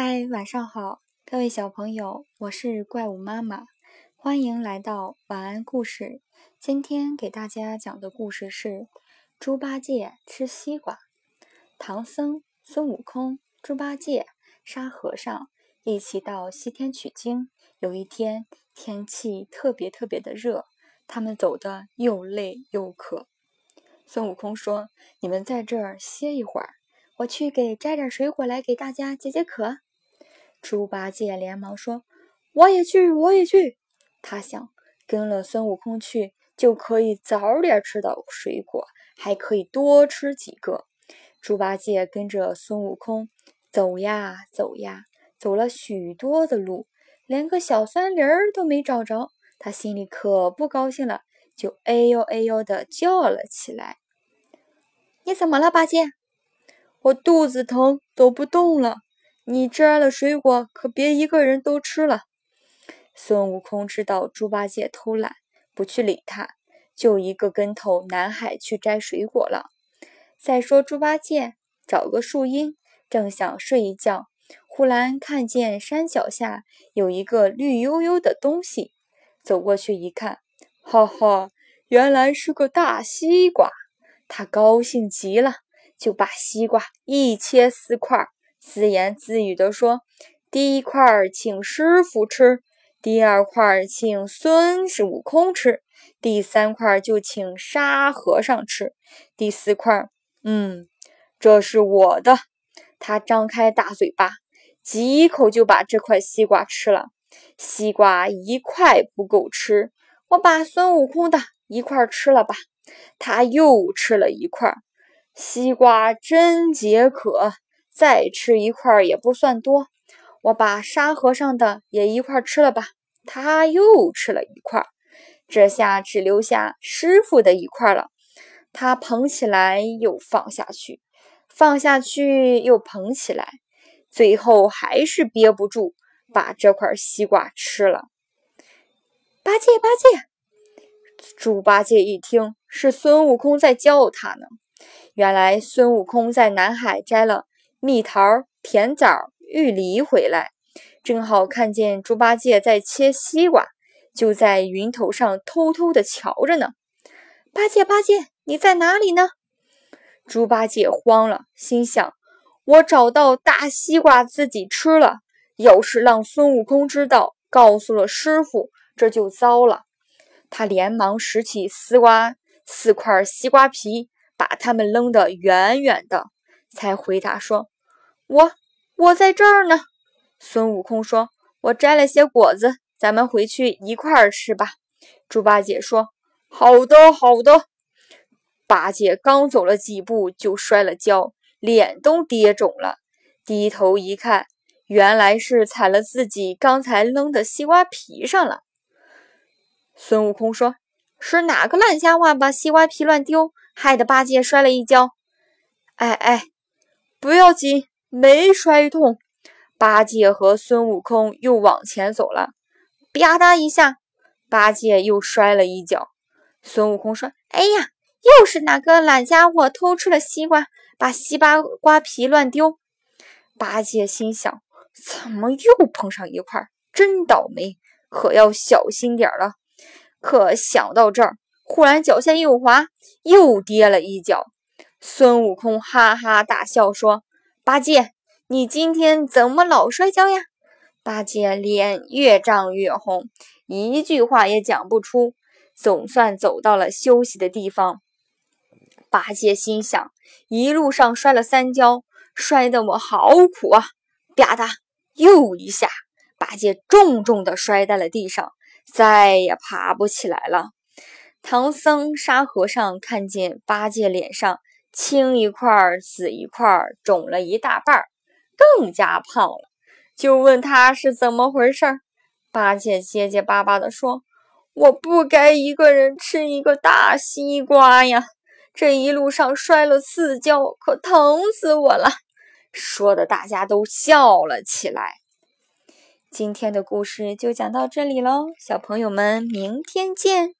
嗨，晚上好，各位小朋友，我是怪物妈妈，欢迎来到晚安故事。今天给大家讲的故事是猪八戒吃西瓜。唐僧、孙悟空、猪八戒、沙和尚一起到西天取经。有一天，天气特别特别的热，他们走的又累又渴。孙悟空说：“你们在这儿歇一会儿。”我去给摘点水果来给大家解解渴。猪八戒连忙说：“我也去，我也去。”他想跟了孙悟空去，就可以早点吃到水果，还可以多吃几个。猪八戒跟着孙悟空走呀走呀，走了许多的路，连个小森林儿都没找着。他心里可不高兴了，就哎呦哎呦的叫了起来：“你怎么了，八戒？”我肚子疼，走不动了。你摘了水果，可别一个人都吃了。孙悟空知道猪八戒偷懒，不去理他，就一个跟头南海去摘水果了。再说猪八戒找个树荫，正想睡一觉，忽然看见山脚下有一个绿油油的东西，走过去一看，哈哈，原来是个大西瓜。他高兴极了。就把西瓜一切四块，自言自语地说：“第一块请师傅吃，第二块请孙悟空吃，第三块就请沙和尚吃，第四块，嗯，这是我的。”他张开大嘴巴，几口就把这块西瓜吃了。西瓜一块不够吃，我把孙悟空的一块吃了吧。他又吃了一块。西瓜真解渴，再吃一块也不算多。我把沙和尚的也一块吃了吧，他又吃了一块，这下只留下师傅的一块了。他捧起来又放下去，放下去又捧起来，最后还是憋不住，把这块西瓜吃了。八戒，八戒！猪八戒一听是孙悟空在叫他呢。原来孙悟空在南海摘了蜜桃、甜枣、玉梨回来，正好看见猪八戒在切西瓜，就在云头上偷偷的瞧着呢。八戒，八戒，你在哪里呢？猪八戒慌了，心想：我找到大西瓜自己吃了，要是让孙悟空知道，告诉了师傅，这就糟了。他连忙拾起丝瓜四块西瓜皮。把它们扔得远远的，才回答说：“我我在这儿呢。”孙悟空说：“我摘了些果子，咱们回去一块儿吃吧。”猪八戒说：“好的，好的。”八戒刚走了几步，就摔了跤，脸都跌肿了。低头一看，原来是踩了自己刚才扔的西瓜皮上了。孙悟空说：“是哪个烂家伙把西瓜皮乱丢？”害得八戒摔了一跤，哎哎，不要紧，没摔痛。八戒和孙悟空又往前走了，吧嗒一下，八戒又摔了一跤。孙悟空说：“哎呀，又是哪个懒家伙偷吃了西瓜，把西瓜瓜皮乱丢？”八戒心想：怎么又碰上一块？真倒霉，可要小心点了。可想到这儿。忽然脚下一滑，又跌了一跤。孙悟空哈哈大笑说：“八戒，你今天怎么老摔跤呀？”八戒脸越涨越红，一句话也讲不出。总算走到了休息的地方。八戒心想：一路上摔了三跤，摔得我好苦啊！啪嗒，又一下，八戒重重地摔在了地上，再也爬不起来了。唐僧、沙和尚看见八戒脸上青一块儿紫一块儿，肿了一大半儿，更加胖了，就问他是怎么回事儿。八戒结结巴巴地说：“我不该一个人吃一个大西瓜呀！这一路上摔了四跤，可疼死我了。”说的大家都笑了起来。今天的故事就讲到这里喽，小朋友们，明天见。